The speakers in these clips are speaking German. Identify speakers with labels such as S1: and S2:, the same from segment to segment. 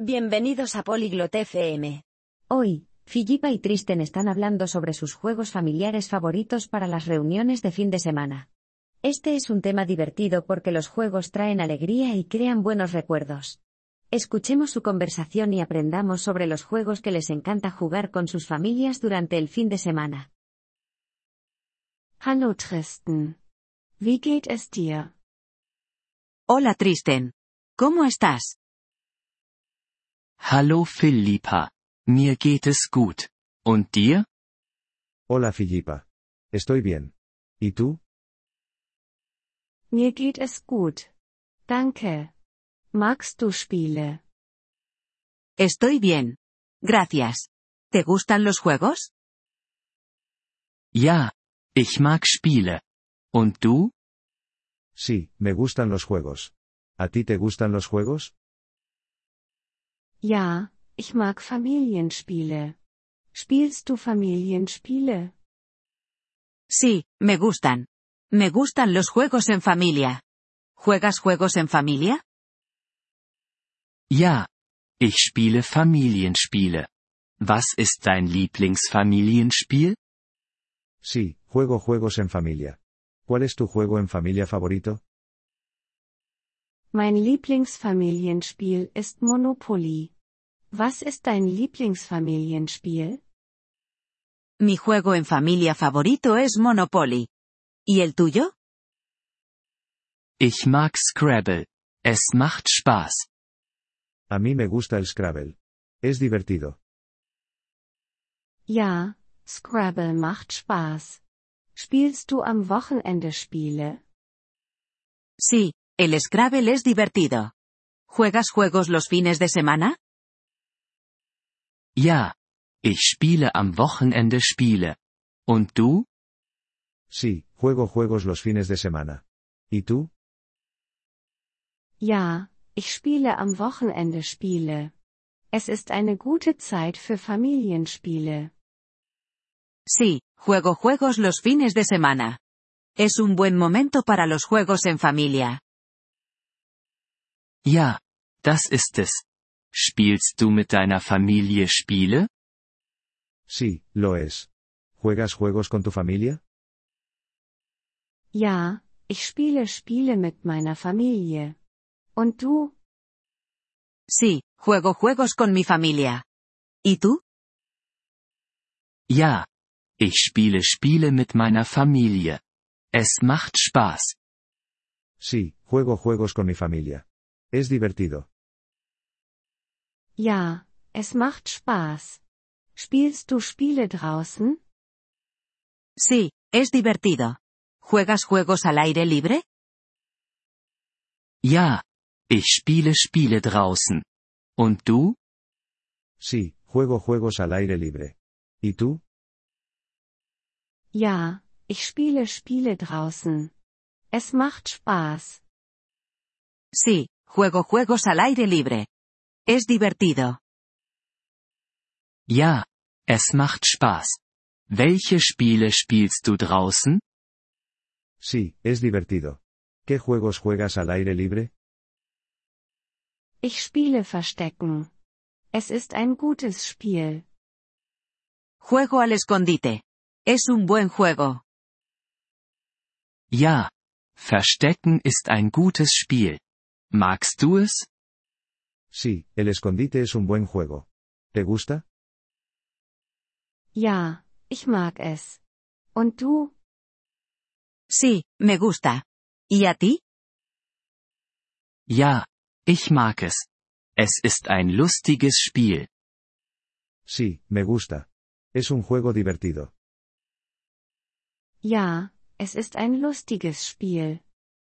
S1: Bienvenidos a Polyglot FM.
S2: Hoy, Filipa y Tristen están hablando sobre sus juegos familiares favoritos para las reuniones de fin de semana. Este es un tema divertido porque los juegos traen alegría y crean buenos recuerdos. Escuchemos su conversación y aprendamos sobre los juegos que les encanta jugar con sus familias durante el fin de semana.
S3: Hallo Tristan. Wie geht es dir?
S4: Hola Tristen. ¿Cómo estás?
S5: Hallo Philippa. Mir geht es gut. Und dir?
S6: Hola Filipa. Estoy bien. ¿Y tú?
S3: Mir geht es gut. Danke. Magst du Spiele?
S4: Estoy bien. Gracias. ¿Te gustan los juegos?
S5: Ja. Ich mag Spiele. Und du?
S6: Sí, me gustan los juegos. ¿A ti te gustan los juegos?
S3: Ja, ich mag Familienspiele. Spielst du Familienspiele?
S4: Sí, me gustan. Me gustan los juegos en familia. ¿Juegas juegos en familia?
S5: Ja. Ich spiele Familienspiele. Was ist dein Lieblingsfamilienspiel?
S6: Sí, juego juegos en familia. ¿Cuál es tu juego en familia favorito?
S3: Mein Lieblingsfamilienspiel ist Monopoly. Was ist dein Lieblingsfamilienspiel?
S4: Mi juego en familia favorito es Monopoly. ¿Y el tuyo?
S5: Ich mag Scrabble. Es macht Spaß.
S6: A mí me gusta el Scrabble. Es divertido.
S3: Ja, Scrabble macht Spaß. Spielst du am Wochenende Spiele?
S4: Sí, el Scrabble es divertido. ¿Juegas juegos los fines de semana?
S5: Ja. Ich spiele am Wochenende Spiele. Und du?
S6: Sí, juego juegos los fines de semana. ¿Y tú?
S3: Ja, ich spiele am Wochenende Spiele. Es ist eine gute Zeit für Familienspiele.
S4: Sí, juego juegos los fines de semana. Es un buen momento para los juegos en familia.
S5: Ja. Das ist es. Spielst du mit deiner Familie Spiele?
S6: Sí, lo es. ¿Juegas juegos con tu familia?
S3: Ja, ich spiele Spiele mit meiner Familie. Und du?
S4: Sí, juego juegos con mi familia. ¿Y tú?
S5: Ja. Ich spiele Spiele mit meiner Familie. Es macht Spaß.
S6: Sí, juego juegos con mi familia. Es divertido.
S3: Ja, es macht Spaß. Spielst du Spiele draußen?
S4: Sí, es divertido. ¿Juegas juegos al aire libre?
S5: Ja. Ich spiele Spiele draußen. Und du?
S6: Sí, juego juegos al aire libre. ¿Y tú?
S3: Ja, ich spiele Spiele draußen. Es macht Spaß.
S4: Sí, juego juegos al aire libre. Es divertido.
S5: Ja. Es macht Spaß. Welche Spiele spielst du draußen?
S6: Sí, es divertido. ¿Qué juegos juegas al aire libre?
S3: Ich spiele Verstecken. Es ist ein gutes Spiel.
S4: Juego al escondite. Es un buen juego.
S5: Ja. Verstecken ist ein gutes Spiel. Magst du es?
S6: Sí, el escondite es un buen juego. ¿Te gusta?
S3: Ja, ich mag es. Und du?
S4: Sí, me gusta. ¿Y a ti?
S5: Ja. Ich mag es. Es ist ein lustiges Spiel.
S6: Sí, me gusta. Es un juego divertido.
S3: Ja, es ist ein lustiges Spiel.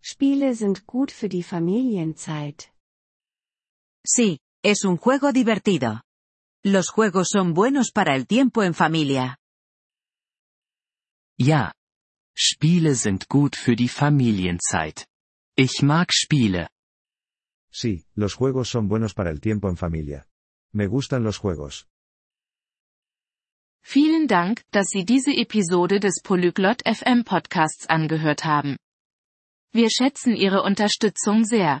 S3: Spiele sind gut für die Familienzeit.
S4: Sí, es un juego divertido. Los juegos son buenos para el tiempo en familia.
S5: Ja. Spiele sind gut für die Familienzeit. Ich mag Spiele.
S6: Sí, los juegos son buenos para el tiempo en familia. Me gustan los juegos.
S7: Vielen Dank, dass Sie diese Episode des Polyglot FM Podcasts angehört haben. Wir schätzen Ihre Unterstützung sehr.